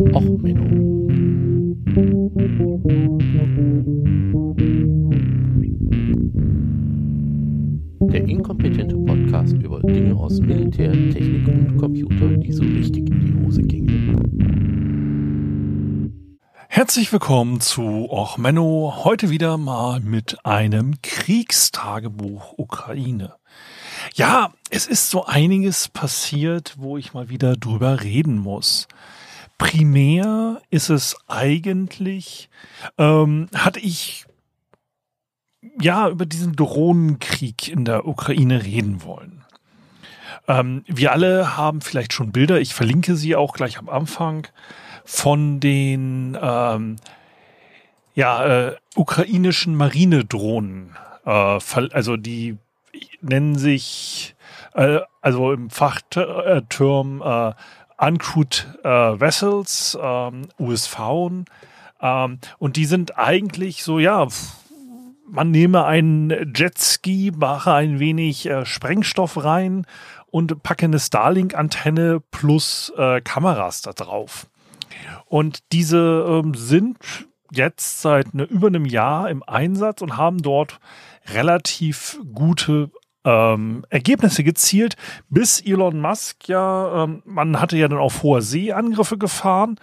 Och, Menno. Der inkompetente Podcast über Dinge aus Militär, Technik und Computer, die so richtig in die Hose gingen. Herzlich willkommen zu Och Menno. Heute wieder mal mit einem Kriegstagebuch Ukraine. Ja, es ist so einiges passiert, wo ich mal wieder drüber reden muss. Primär ist es eigentlich, ähm, hatte ich ja über diesen Drohnenkrieg in der Ukraine reden wollen. Ähm, wir alle haben vielleicht schon Bilder, ich verlinke sie auch gleich am Anfang, von den ähm, ja, äh, ukrainischen Marinedrohnen. Äh, also die nennen sich, äh, also im Fachterm äh, Uncrewed äh, Vessels, ähm, USV. Ähm, und die sind eigentlich so, ja, man nehme einen Jetski, mache ein wenig äh, Sprengstoff rein und packe eine Starlink-Antenne plus äh, Kameras da drauf. Und diese ähm, sind jetzt seit ne, über einem Jahr im Einsatz und haben dort relativ gute ähm, Ergebnisse gezielt, bis Elon Musk ja, ähm, man hatte ja dann auf hoher See Angriffe gefahren.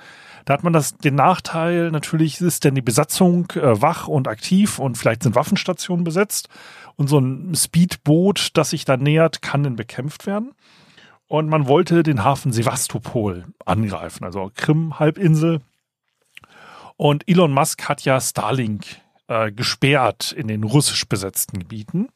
Da hat man das, den Nachteil, natürlich ist denn die Besatzung äh, wach und aktiv und vielleicht sind Waffenstationen besetzt und so ein Speedboot, das sich da nähert, kann dann bekämpft werden. Und man wollte den Hafen Sevastopol angreifen, also Krim-Halbinsel. Und Elon Musk hat ja Starlink äh, gesperrt in den russisch besetzten Gebieten.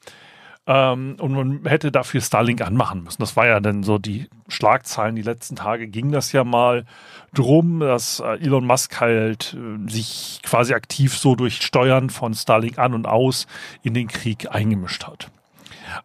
Ähm, und man hätte dafür Starlink anmachen müssen. Das war ja dann so die Schlagzeilen. Die letzten Tage ging das ja mal drum, dass äh, Elon Musk halt äh, sich quasi aktiv so durch Steuern von Starlink an und aus in den Krieg eingemischt hat.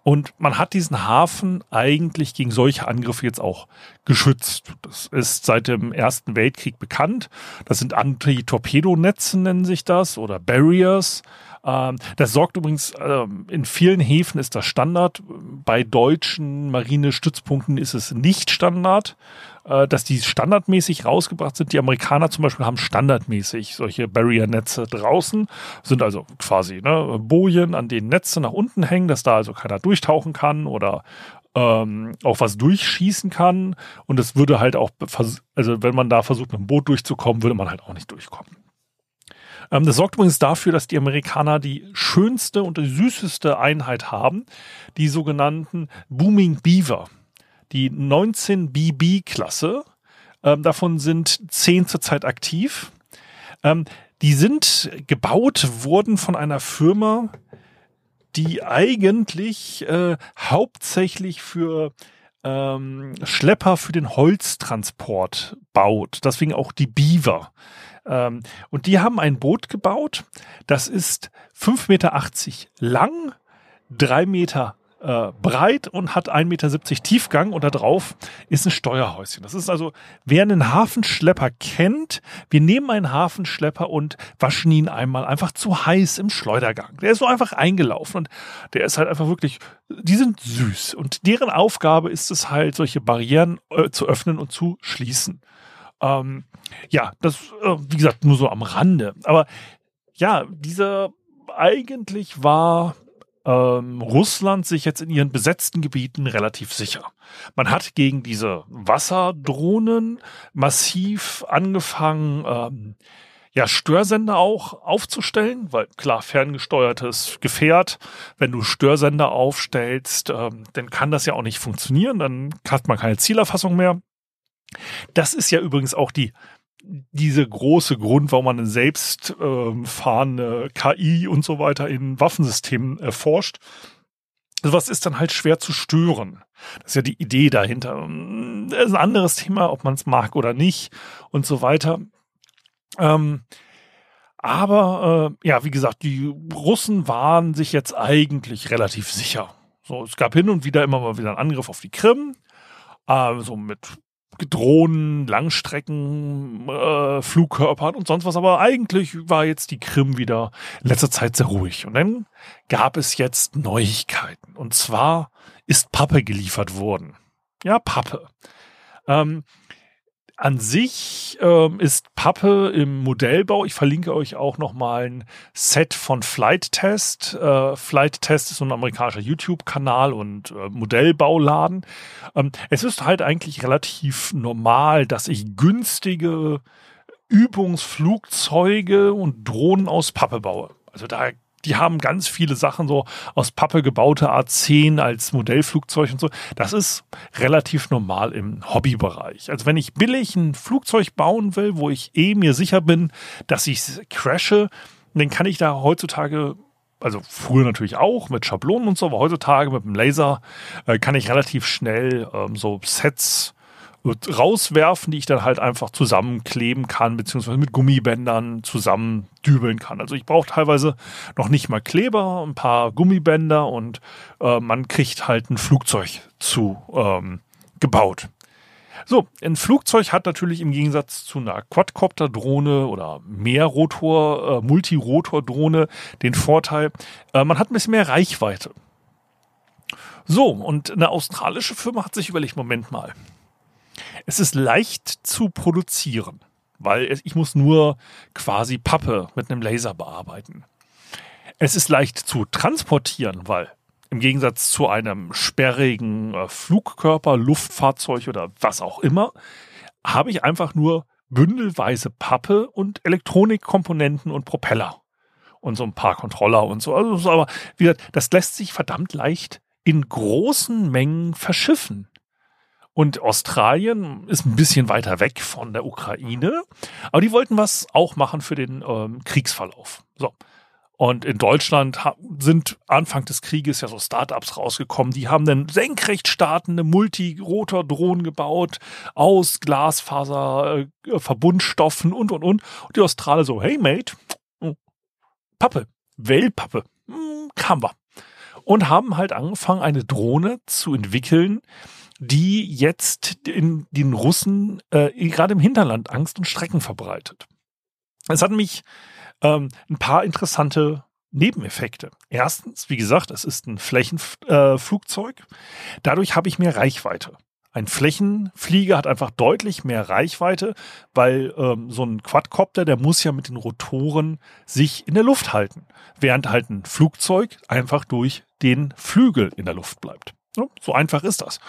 Und man hat diesen Hafen eigentlich gegen solche Angriffe jetzt auch geschützt. Das ist seit dem Ersten Weltkrieg bekannt. Das sind Anti-Torpedonetze, nennen sich das, oder Barriers. Ähm, das sorgt übrigens, ähm, in vielen Häfen ist das Standard. Bei deutschen Marinestützpunkten ist es nicht Standard, äh, dass die standardmäßig rausgebracht sind. Die Amerikaner zum Beispiel haben standardmäßig solche Barrier-Netze draußen, sind also quasi ne, Bojen, an denen Netze nach unten hängen, dass da also keiner durchtauchen kann oder ähm, auch was durchschießen kann. Und es würde halt auch, also wenn man da versucht, mit dem Boot durchzukommen, würde man halt auch nicht durchkommen. Ähm, das sorgt übrigens dafür, dass die Amerikaner die schönste und die süßeste Einheit haben, die sogenannten Booming Beaver. Die 19 BB-Klasse. Ähm, davon sind 10 zurzeit aktiv. Ähm, die sind gebaut worden von einer Firma, die eigentlich äh, hauptsächlich für ähm, Schlepper für den Holztransport baut. Deswegen auch die Beaver. Ähm, und die haben ein Boot gebaut, das ist 5,80 Meter lang, 3 Meter äh, breit und hat 1,70 Meter Tiefgang und da drauf ist ein Steuerhäuschen. Das ist also, wer einen Hafenschlepper kennt, wir nehmen einen Hafenschlepper und waschen ihn einmal einfach zu heiß im Schleudergang. Der ist so einfach eingelaufen und der ist halt einfach wirklich, die sind süß und deren Aufgabe ist es halt, solche Barrieren äh, zu öffnen und zu schließen. Ähm, ja, das, äh, wie gesagt, nur so am Rande. Aber ja, dieser eigentlich war ähm, Russland sich jetzt in ihren besetzten Gebieten relativ sicher. Man hat gegen diese Wasserdrohnen massiv angefangen, ähm, ja, Störsender auch aufzustellen, weil klar, ferngesteuertes Gefährt, wenn du Störsender aufstellst, ähm, dann kann das ja auch nicht funktionieren, dann hat man keine Zielerfassung mehr. Das ist ja übrigens auch die diese große Grund, warum man selbst ähm, fahrende KI und so weiter in Waffensystemen erforscht. Sowas ist dann halt schwer zu stören. Das ist ja die Idee dahinter. Das ist ein anderes Thema, ob man es mag oder nicht und so weiter. Ähm, aber äh, ja, wie gesagt, die Russen waren sich jetzt eigentlich relativ sicher. So, es gab hin und wieder immer mal wieder einen Angriff auf die Krim, äh, so mit Drohnen, Langstrecken, äh, Flugkörpern und sonst was. Aber eigentlich war jetzt die Krim wieder in letzter Zeit sehr ruhig. Und dann gab es jetzt Neuigkeiten. Und zwar ist Pappe geliefert worden. Ja, Pappe. Ähm, an sich ähm, ist Pappe im Modellbau. Ich verlinke euch auch nochmal ein Set von Flight Test. Äh, Flight Test ist so ein amerikanischer YouTube-Kanal und äh, Modellbauladen. Ähm, es ist halt eigentlich relativ normal, dass ich günstige Übungsflugzeuge und Drohnen aus Pappe baue. Also da die haben ganz viele Sachen so aus Pappe gebaute A10 als Modellflugzeug und so. Das ist relativ normal im Hobbybereich. Also wenn ich billig ein Flugzeug bauen will, wo ich eh mir sicher bin, dass ich crashe, dann kann ich da heutzutage also früher natürlich auch mit Schablonen und so, aber heutzutage mit dem Laser äh, kann ich relativ schnell ähm, so Sets rauswerfen, die ich dann halt einfach zusammenkleben kann, beziehungsweise mit Gummibändern zusammendübeln kann. Also ich brauche teilweise noch nicht mal Kleber, ein paar Gummibänder und äh, man kriegt halt ein Flugzeug zu ähm, gebaut. So, ein Flugzeug hat natürlich im Gegensatz zu einer Quadcopter-Drohne oder Mehrrotor, äh, Multirotor-Drohne den Vorteil, äh, man hat ein bisschen mehr Reichweite. So, und eine australische Firma hat sich überlegt, Moment mal, es ist leicht zu produzieren, weil ich muss nur quasi Pappe mit einem Laser bearbeiten. Es ist leicht zu transportieren, weil im Gegensatz zu einem sperrigen äh, Flugkörper, Luftfahrzeug oder was auch immer, habe ich einfach nur bündelweise Pappe und Elektronikkomponenten und Propeller und so ein paar Controller und so. Also, aber wie gesagt, das lässt sich verdammt leicht in großen Mengen verschiffen. Und Australien ist ein bisschen weiter weg von der Ukraine, aber die wollten was auch machen für den ähm, Kriegsverlauf. So. Und in Deutschland sind Anfang des Krieges ja so Startups rausgekommen, die haben dann senkrecht startende Multirotor-Drohnen gebaut aus Glasfaser, äh, und und und. Und die Australier so, hey Mate, Pappe, Wellpappe, hm, kam wir. Und haben halt angefangen, eine Drohne zu entwickeln, die jetzt in den Russen äh, gerade im Hinterland Angst und Strecken verbreitet. Es hat mich ähm, ein paar interessante Nebeneffekte. Erstens, wie gesagt, es ist ein Flächenflugzeug. Äh, Dadurch habe ich mehr Reichweite. Ein Flächenflieger hat einfach deutlich mehr Reichweite, weil ähm, so ein Quadcopter, der muss ja mit den Rotoren sich in der Luft halten, während halt ein Flugzeug einfach durch den Flügel in der Luft bleibt. So einfach ist das.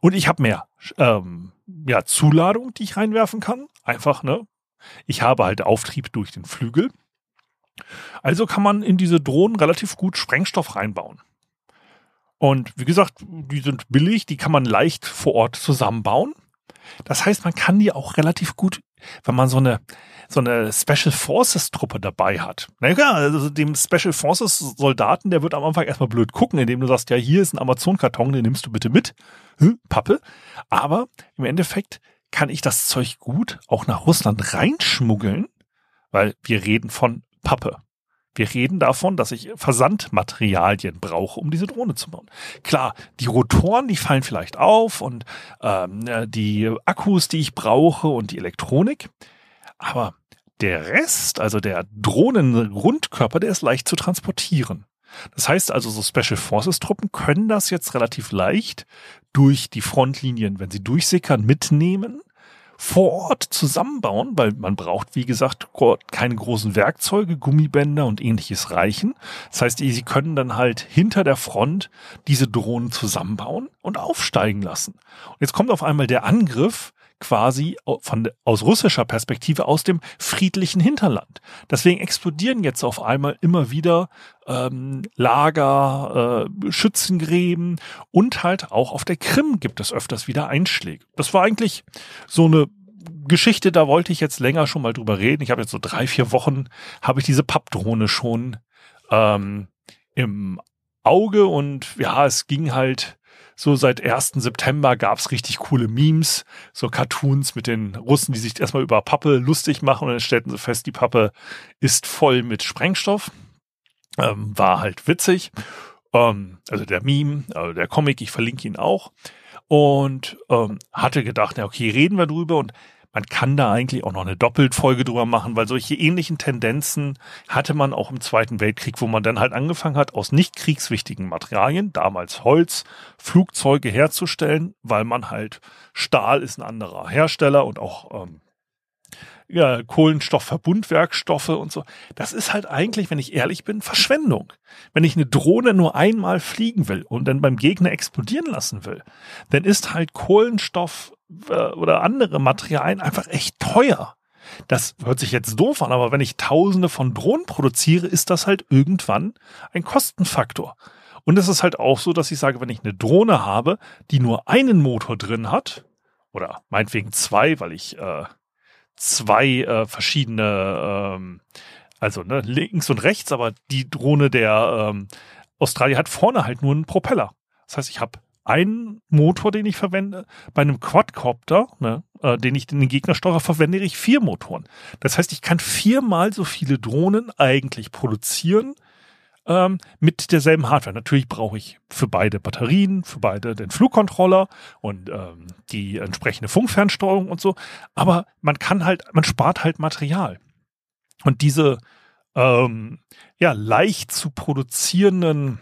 Und ich habe mehr ähm, ja, Zuladung, die ich reinwerfen kann. Einfach, ne? Ich habe halt Auftrieb durch den Flügel. Also kann man in diese Drohnen relativ gut Sprengstoff reinbauen. Und wie gesagt, die sind billig, die kann man leicht vor Ort zusammenbauen. Das heißt, man kann die auch relativ gut, wenn man so eine, so eine Special Forces Truppe dabei hat. Na ja, also dem Special Forces Soldaten, der wird am Anfang erstmal blöd gucken, indem du sagst, ja, hier ist ein Amazon-Karton, den nimmst du bitte mit. Hm, Pappe. Aber im Endeffekt kann ich das Zeug gut auch nach Russland reinschmuggeln, weil wir reden von Pappe. Wir reden davon, dass ich Versandmaterialien brauche, um diese Drohne zu bauen. Klar, die Rotoren, die fallen vielleicht auf und ähm, die Akkus, die ich brauche und die Elektronik. Aber der Rest, also der Drohnengrundkörper, der ist leicht zu transportieren. Das heißt also, so Special Forces Truppen können das jetzt relativ leicht durch die Frontlinien, wenn sie durchsickern, mitnehmen, vor Ort zusammenbauen, weil man braucht, wie gesagt, keine großen Werkzeuge, Gummibänder und ähnliches reichen. Das heißt, sie können dann halt hinter der Front diese Drohnen zusammenbauen und aufsteigen lassen. Und jetzt kommt auf einmal der Angriff, quasi von, aus russischer Perspektive aus dem friedlichen Hinterland. Deswegen explodieren jetzt auf einmal immer wieder ähm, Lager, äh, Schützengräben und halt auch auf der Krim gibt es öfters wieder Einschläge. Das war eigentlich so eine Geschichte, da wollte ich jetzt länger schon mal drüber reden. Ich habe jetzt so drei, vier Wochen, habe ich diese Pappdrohne schon ähm, im Auge und ja, es ging halt so seit 1. September gab's richtig coole Memes, so Cartoons mit den Russen, die sich erstmal über Pappe lustig machen und dann stellten sie fest, die Pappe ist voll mit Sprengstoff. Ähm, war halt witzig. Ähm, also der Meme, also der Comic, ich verlinke ihn auch. Und ähm, hatte gedacht, na okay, reden wir drüber. Und man kann da eigentlich auch noch eine Doppelfolge drüber machen, weil solche ähnlichen Tendenzen hatte man auch im Zweiten Weltkrieg, wo man dann halt angefangen hat, aus nicht kriegswichtigen Materialien, damals Holz, Flugzeuge herzustellen, weil man halt Stahl ist ein anderer Hersteller und auch ähm, ja, Kohlenstoffverbundwerkstoffe und so. Das ist halt eigentlich, wenn ich ehrlich bin, Verschwendung. Wenn ich eine Drohne nur einmal fliegen will und dann beim Gegner explodieren lassen will, dann ist halt Kohlenstoff oder andere Materialien einfach echt teuer. Das hört sich jetzt doof an, aber wenn ich tausende von Drohnen produziere, ist das halt irgendwann ein Kostenfaktor. Und es ist halt auch so, dass ich sage, wenn ich eine Drohne habe, die nur einen Motor drin hat, oder meinetwegen zwei, weil ich äh, zwei äh, verschiedene, ähm, also ne, links und rechts, aber die Drohne der ähm, Australier hat vorne halt nur einen Propeller. Das heißt, ich habe einen Motor, den ich verwende. Bei einem Quadcopter, ne, äh, den ich in den Gegner steuere, verwende ich vier Motoren. Das heißt, ich kann viermal so viele Drohnen eigentlich produzieren, ähm, mit derselben Hardware. Natürlich brauche ich für beide Batterien, für beide den Flugcontroller und ähm, die entsprechende Funkfernsteuerung und so. Aber man kann halt, man spart halt Material. Und diese ähm, ja leicht zu produzierenden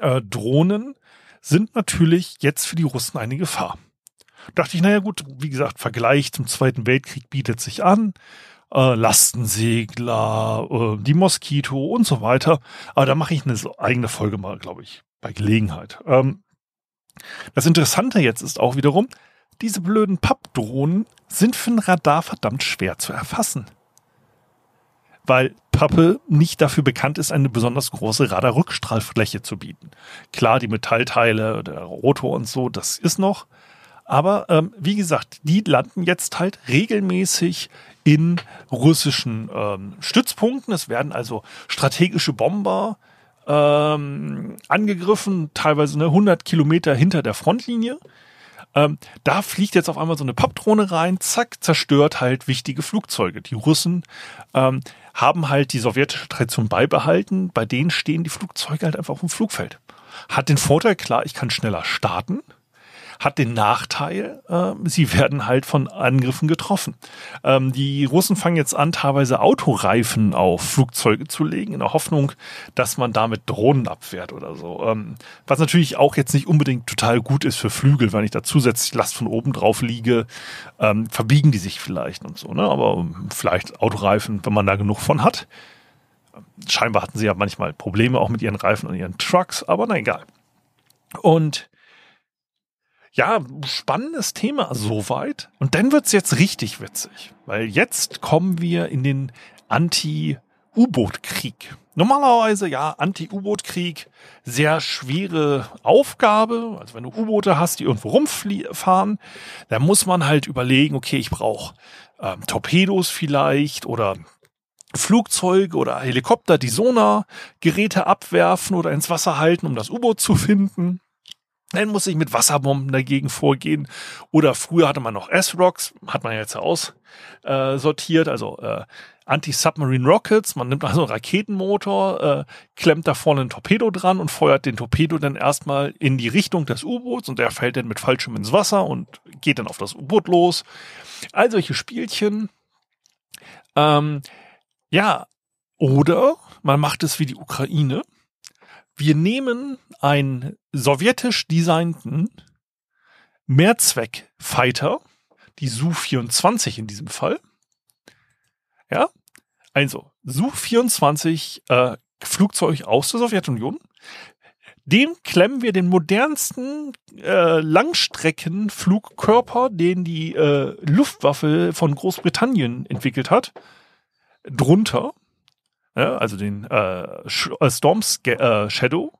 äh, Drohnen sind natürlich jetzt für die Russen eine Gefahr. Dachte ich, naja gut, wie gesagt, Vergleich zum Zweiten Weltkrieg bietet sich an äh, Lastensegler, äh, die Moskito und so weiter. Aber da mache ich eine eigene Folge mal, glaube ich, bei Gelegenheit. Ähm, das Interessante jetzt ist auch wiederum, diese blöden Pappdrohnen sind für ein Radar verdammt schwer zu erfassen. Weil Pappe nicht dafür bekannt ist, eine besonders große Radarrückstrahlfläche zu bieten. Klar, die Metallteile, der Rotor und so, das ist noch. Aber ähm, wie gesagt, die landen jetzt halt regelmäßig in russischen ähm, Stützpunkten. Es werden also strategische Bomber ähm, angegriffen, teilweise ne, 100 Kilometer hinter der Frontlinie. Ähm, da fliegt jetzt auf einmal so eine Pappdrohne rein, zack, zerstört halt wichtige Flugzeuge. Die Russen ähm, haben halt die sowjetische Tradition beibehalten. Bei denen stehen die Flugzeuge halt einfach auf dem Flugfeld. Hat den Vorteil, klar, ich kann schneller starten hat den Nachteil, äh, sie werden halt von Angriffen getroffen. Ähm, die Russen fangen jetzt an, teilweise Autoreifen auf Flugzeuge zu legen, in der Hoffnung, dass man damit Drohnen abwehrt oder so. Ähm, was natürlich auch jetzt nicht unbedingt total gut ist für Flügel, wenn ich da zusätzlich Last von oben drauf liege, ähm, verbiegen die sich vielleicht und so. Ne? Aber vielleicht Autoreifen, wenn man da genug von hat. Scheinbar hatten sie ja manchmal Probleme auch mit ihren Reifen und ihren Trucks, aber na egal. Und ja, spannendes Thema soweit. Und dann wird's jetzt richtig witzig, weil jetzt kommen wir in den Anti-U-Boot-Krieg. Normalerweise, ja, Anti-U-Boot-Krieg, sehr schwere Aufgabe. Also wenn du U-Boote hast, die irgendwo rumfahren, dann muss man halt überlegen, okay, ich brauche ähm, Torpedos vielleicht oder Flugzeuge oder Helikopter, die Sonargeräte abwerfen oder ins Wasser halten, um das U-Boot zu finden. Dann muss ich mit Wasserbomben dagegen vorgehen. Oder früher hatte man noch S-Rocks, hat man jetzt aussortiert, äh, also äh, Anti-Submarine Rockets. Man nimmt also einen Raketenmotor, äh, klemmt da vorne ein Torpedo dran und feuert den Torpedo dann erstmal in die Richtung des U-Boots und der fällt dann mit Fallschirm ins Wasser und geht dann auf das U-Boot los. All solche Spielchen. Ähm, ja, oder man macht es wie die Ukraine wir nehmen einen sowjetisch designten Mehrzweck-Fighter, die Su-24 in diesem Fall. Ja, also Su-24 äh, Flugzeug aus der Sowjetunion. Dem klemmen wir den modernsten äh, Langstreckenflugkörper, den die äh, Luftwaffe von Großbritannien entwickelt hat, drunter ja, also den äh, äh Storm äh, Shadow.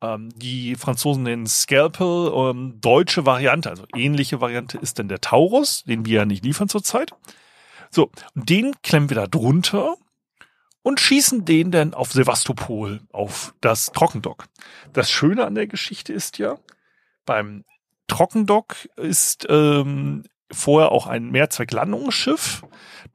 Ähm, die Franzosen nennen Scalpel, ähm, deutsche Variante, also ähnliche Variante ist denn der Taurus, den wir ja nicht liefern zurzeit. So, den klemmen wir da drunter und schießen den dann auf Sevastopol, auf das Trockendock. Das Schöne an der Geschichte ist ja, beim Trockendock ist ähm, vorher auch ein Mehrzwecklandungsschiff,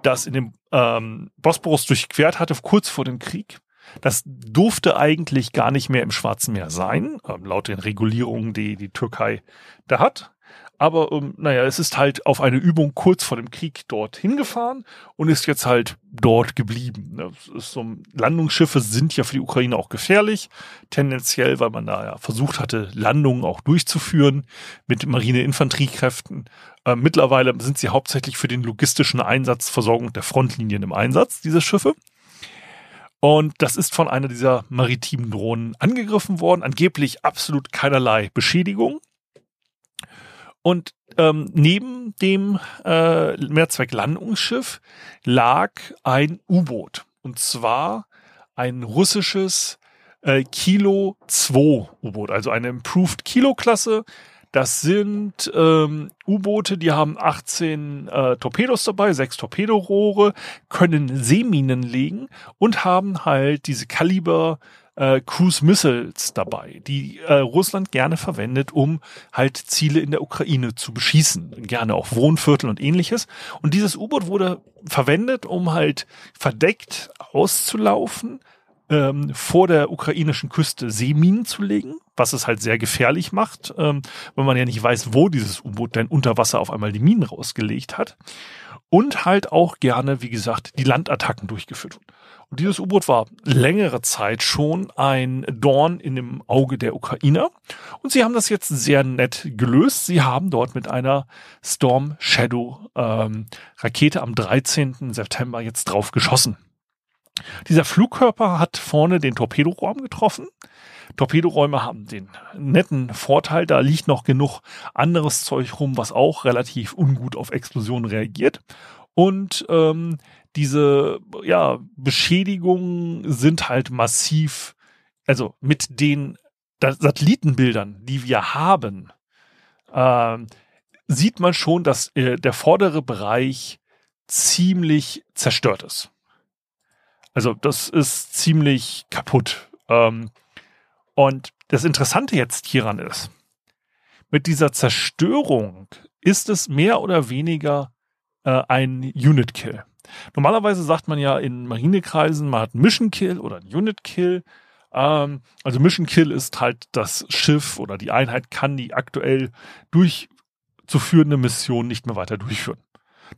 das in dem ähm, Bosporus durchquert hatte, kurz vor dem Krieg. Das durfte eigentlich gar nicht mehr im Schwarzen Meer sein, ähm, laut den Regulierungen, die die Türkei da hat. Aber ähm, naja, es ist halt auf eine Übung kurz vor dem Krieg dorthin gefahren und ist jetzt halt dort geblieben. Ist so, Landungsschiffe sind ja für die Ukraine auch gefährlich, tendenziell, weil man da ja versucht hatte, Landungen auch durchzuführen mit Marine-Infanteriekräften. Äh, mittlerweile sind sie hauptsächlich für den logistischen Einsatz, Versorgung der Frontlinien im Einsatz, diese Schiffe. Und das ist von einer dieser maritimen Drohnen angegriffen worden. Angeblich absolut keinerlei Beschädigung. Und ähm, neben dem äh, Mehrzwecklandungsschiff lag ein U-Boot. Und zwar ein russisches äh, Kilo 2 U-Boot, also eine Improved Kilo-Klasse. Das sind ähm, U-Boote, die haben 18 äh, Torpedos dabei, sechs Torpedorohre, können Seeminen legen und haben halt diese Kaliber äh, Cruise Missiles dabei, die äh, Russland gerne verwendet, um halt Ziele in der Ukraine zu beschießen. Gerne auch Wohnviertel und ähnliches. Und dieses U-Boot wurde verwendet, um halt verdeckt auszulaufen, ähm, vor der ukrainischen Küste Seeminen zu legen, was es halt sehr gefährlich macht, ähm, weil man ja nicht weiß, wo dieses U-Boot denn unter Wasser auf einmal die Minen rausgelegt hat. Und halt auch gerne, wie gesagt, die Landattacken durchgeführt. Und dieses U-Boot war längere Zeit schon ein Dorn in dem Auge der Ukrainer. Und sie haben das jetzt sehr nett gelöst. Sie haben dort mit einer Storm Shadow ähm, Rakete am 13. September jetzt drauf geschossen. Dieser Flugkörper hat vorne den Torpedorohr getroffen. Torpedoräume haben den netten Vorteil, da liegt noch genug anderes Zeug rum, was auch relativ ungut auf Explosionen reagiert. Und ähm, diese ja, Beschädigungen sind halt massiv, also mit den Satellitenbildern, die wir haben, äh, sieht man schon, dass äh, der vordere Bereich ziemlich zerstört ist. Also das ist ziemlich kaputt. Ähm, und das Interessante jetzt hieran ist, mit dieser Zerstörung ist es mehr oder weniger äh, ein Unit Kill. Normalerweise sagt man ja in Marinekreisen, man hat einen Mission Kill oder einen Unit Kill. Ähm, also Mission Kill ist halt das Schiff oder die Einheit kann die aktuell durchzuführende Mission nicht mehr weiter durchführen.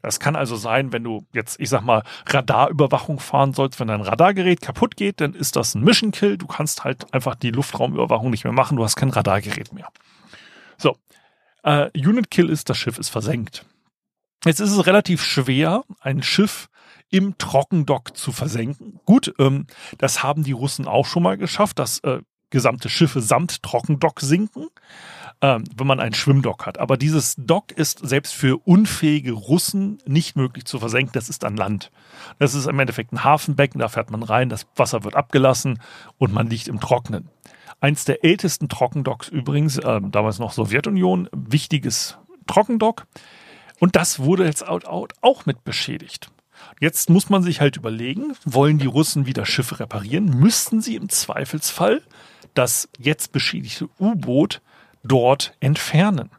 Das kann also sein, wenn du jetzt, ich sag mal, Radarüberwachung fahren sollst, wenn dein Radargerät kaputt geht, dann ist das ein Mission Kill. Du kannst halt einfach die Luftraumüberwachung nicht mehr machen. Du hast kein Radargerät mehr. So. Äh, Unit Kill ist, das Schiff ist versenkt. Jetzt ist es relativ schwer, ein Schiff im Trockendock zu versenken. Gut, ähm, das haben die Russen auch schon mal geschafft, dass äh, gesamte Schiffe samt Trockendock sinken, ähm, wenn man ein Schwimmdock hat. Aber dieses Dock ist selbst für unfähige Russen nicht möglich zu versenken. Das ist an Land. Das ist im Endeffekt ein Hafenbecken, da fährt man rein, das Wasser wird abgelassen und man liegt im Trocknen. Eins der ältesten Trockendocks übrigens, äh, damals noch Sowjetunion, wichtiges Trockendock. Und das wurde jetzt auch mit beschädigt. Jetzt muss man sich halt überlegen, wollen die Russen wieder Schiffe reparieren? Müssten sie im Zweifelsfall das jetzt beschädigte U-Boot dort entfernen?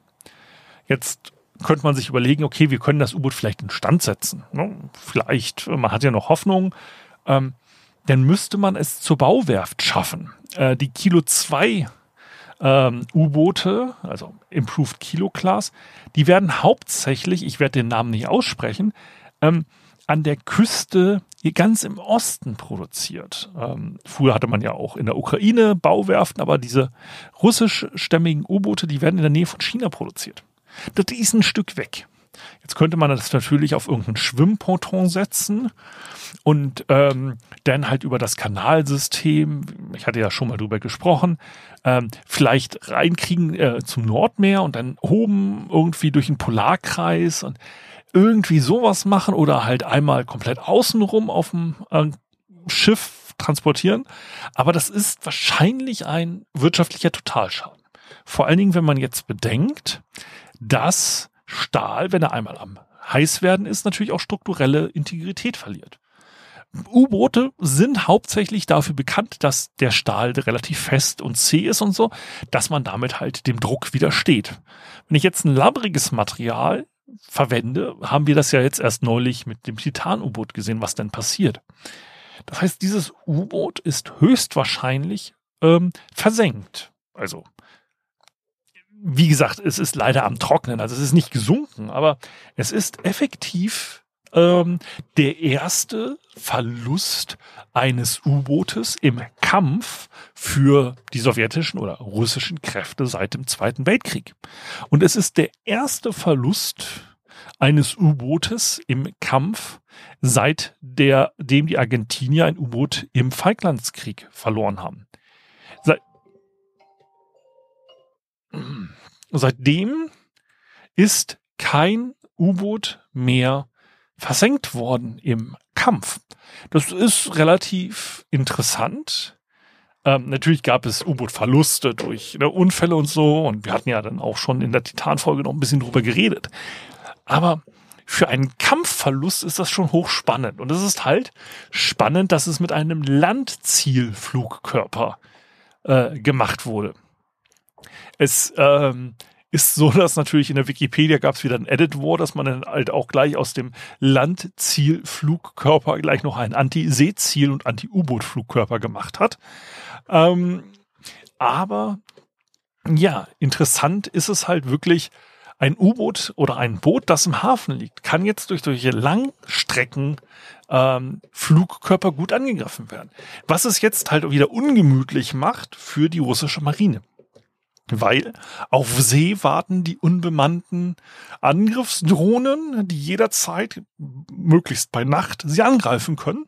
Jetzt könnte man sich überlegen, okay, wir können das U-Boot vielleicht instand setzen. Ne? Vielleicht, man hat ja noch Hoffnung. Ähm, dann müsste man es zur Bauwerft schaffen. Äh, die Kilo 2 ähm, U-Boote, also Improved Kilo Class, die werden hauptsächlich, ich werde den Namen nicht aussprechen, ähm, an der Küste ganz im Osten produziert. Ähm, früher hatte man ja auch in der Ukraine Bauwerften, aber diese russischstämmigen U-Boote, die werden in der Nähe von China produziert. Das ist ein Stück weg. Jetzt könnte man das natürlich auf irgendein Schwimmponton setzen und ähm, dann halt über das Kanalsystem, ich hatte ja schon mal drüber gesprochen, ähm, vielleicht reinkriegen äh, zum Nordmeer und dann oben irgendwie durch den Polarkreis und irgendwie sowas machen oder halt einmal komplett außenrum auf dem äh, Schiff transportieren. Aber das ist wahrscheinlich ein wirtschaftlicher Totalschaden. Vor allen Dingen, wenn man jetzt bedenkt, dass Stahl, wenn er einmal am heiß werden ist, natürlich auch strukturelle Integrität verliert. U-Boote sind hauptsächlich dafür bekannt, dass der Stahl relativ fest und zäh ist und so, dass man damit halt dem Druck widersteht. Wenn ich jetzt ein labbriges Material verwende, haben wir das ja jetzt erst neulich mit dem Titan-U-Boot gesehen, was denn passiert. Das heißt, dieses U-Boot ist höchstwahrscheinlich ähm, versenkt. Also wie gesagt, es ist leider am Trocknen, also es ist nicht gesunken, aber es ist effektiv ähm, der erste Verlust eines U-Bootes im Kampf für die sowjetischen oder russischen Kräfte seit dem Zweiten Weltkrieg. Und es ist der erste Verlust eines U-Bootes im Kampf, seit der, dem die Argentinier ein U-Boot im Falklandskrieg verloren haben. Seit, seitdem ist kein U-Boot mehr versenkt worden im Kampf. Das ist relativ interessant. Ähm, natürlich gab es U-Boot-Verluste durch ne, Unfälle und so. Und wir hatten ja dann auch schon in der Titan-Folge noch ein bisschen drüber geredet. Aber für einen Kampfverlust ist das schon hochspannend. Und es ist halt spannend, dass es mit einem Landzielflugkörper äh, gemacht wurde. Es ähm, ist so, dass natürlich in der Wikipedia gab es wieder ein Edit War, dass man dann halt auch gleich aus dem Landzielflugkörper gleich noch einen Anti-Seeziel- und Anti-U-Boot-Flugkörper gemacht hat. Ähm, aber ja, interessant ist es halt wirklich, ein U-Boot oder ein Boot, das im Hafen liegt, kann jetzt durch solche Langstrecken ähm, Flugkörper gut angegriffen werden. Was es jetzt halt wieder ungemütlich macht für die russische Marine. Weil auf See warten die unbemannten Angriffsdrohnen, die jederzeit, möglichst bei Nacht, sie angreifen können.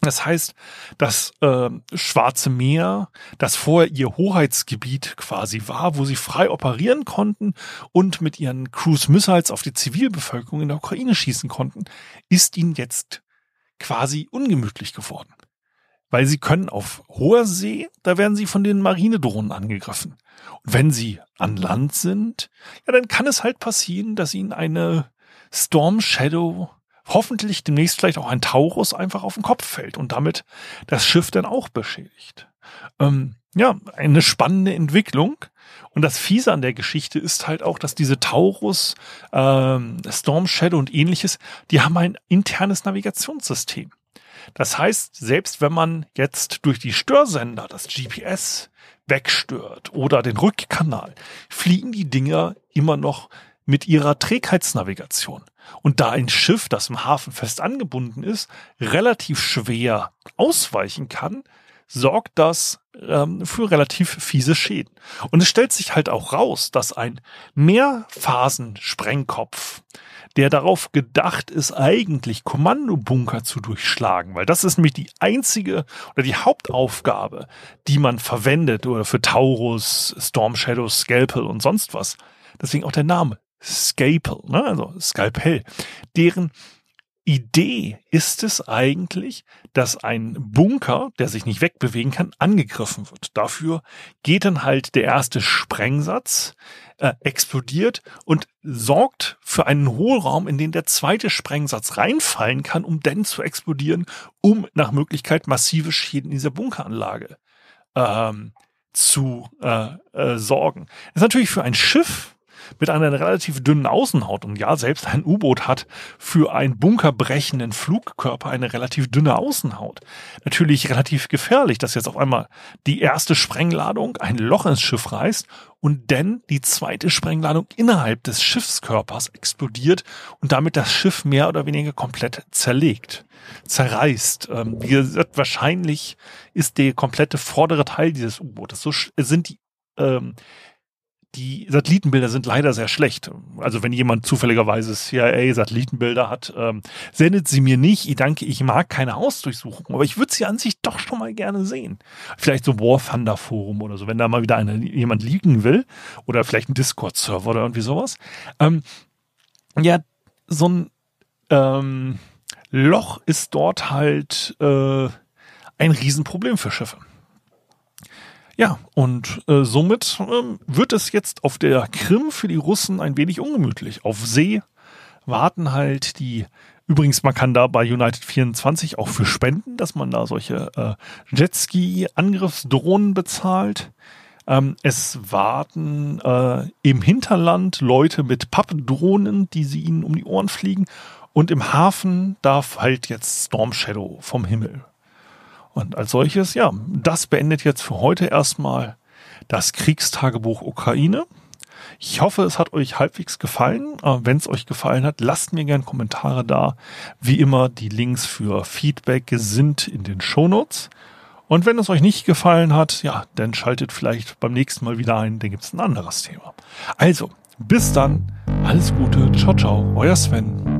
Das heißt, das äh, Schwarze Meer, das vorher ihr Hoheitsgebiet quasi war, wo sie frei operieren konnten und mit ihren Cruise Missiles auf die Zivilbevölkerung in der Ukraine schießen konnten, ist ihnen jetzt quasi ungemütlich geworden. Weil sie können auf hoher See, da werden sie von den Marinedrohnen angegriffen. Und wenn sie an Land sind, ja, dann kann es halt passieren, dass ihnen eine Storm Shadow hoffentlich demnächst vielleicht auch ein Taurus einfach auf den Kopf fällt und damit das Schiff dann auch beschädigt. Ähm, ja, eine spannende Entwicklung. Und das Fiese an der Geschichte ist halt auch, dass diese Taurus, ähm, Storm Shadow und ähnliches, die haben ein internes Navigationssystem. Das heißt, selbst wenn man jetzt durch die Störsender das GPS wegstört oder den Rückkanal, fliegen die Dinger immer noch mit ihrer Trägheitsnavigation. Und da ein Schiff, das im Hafen fest angebunden ist, relativ schwer ausweichen kann, sorgt das ähm, für relativ fiese Schäden. Und es stellt sich halt auch raus, dass ein Mehrphasen-Sprengkopf, der darauf gedacht ist, eigentlich Kommandobunker zu durchschlagen, weil das ist nämlich die einzige oder die Hauptaufgabe, die man verwendet oder für Taurus, Storm Shadow, Scalpel und sonst was. Deswegen auch der Name Scalpel, ne? also Skalpell, deren Idee ist es eigentlich, dass ein Bunker, der sich nicht wegbewegen kann, angegriffen wird. Dafür geht dann halt der erste Sprengsatz, äh, explodiert und sorgt für einen Hohlraum, in den der zweite Sprengsatz reinfallen kann, um dann zu explodieren, um nach Möglichkeit massive Schäden in dieser Bunkeranlage ähm, zu äh, äh, sorgen. Das ist natürlich für ein Schiff mit einer relativ dünnen Außenhaut. Und ja, selbst ein U-Boot hat für einen bunkerbrechenden Flugkörper eine relativ dünne Außenhaut. Natürlich relativ gefährlich, dass jetzt auf einmal die erste Sprengladung ein Loch ins Schiff reißt und dann die zweite Sprengladung innerhalb des Schiffskörpers explodiert und damit das Schiff mehr oder weniger komplett zerlegt, zerreißt. Ähm, wahrscheinlich ist der komplette vordere Teil dieses U-Bootes. So sind die ähm, die Satellitenbilder sind leider sehr schlecht. Also wenn jemand zufälligerweise CIA-Satellitenbilder hat, ähm, sendet sie mir nicht. Ich danke, ich mag keine Hausdurchsuchung, aber ich würde sie an sich doch schon mal gerne sehen. Vielleicht so War Thunder Forum oder so, wenn da mal wieder eine, jemand liegen will oder vielleicht ein Discord-Server oder irgendwie sowas. Ähm, ja, so ein ähm, Loch ist dort halt äh, ein Riesenproblem für Schiffe. Ja, und äh, somit ähm, wird es jetzt auf der Krim für die Russen ein wenig ungemütlich. Auf See warten halt die, übrigens, man kann da bei United 24 auch für spenden, dass man da solche äh, Jetski-Angriffsdrohnen bezahlt. Ähm, es warten äh, im Hinterland Leute mit Pappdrohnen, die sie ihnen um die Ohren fliegen. Und im Hafen darf halt jetzt Storm Shadow vom Himmel und als solches, ja, das beendet jetzt für heute erstmal das Kriegstagebuch Ukraine. Ich hoffe, es hat euch halbwegs gefallen. Äh, Wenn es euch gefallen hat, lasst mir gerne Kommentare da. Wie immer, die Links für Feedback sind in den Shownotes. Und wenn es euch nicht gefallen hat, ja, dann schaltet vielleicht beim nächsten Mal wieder ein, dann gibt es ein anderes Thema. Also, bis dann, alles Gute, ciao, ciao, euer Sven.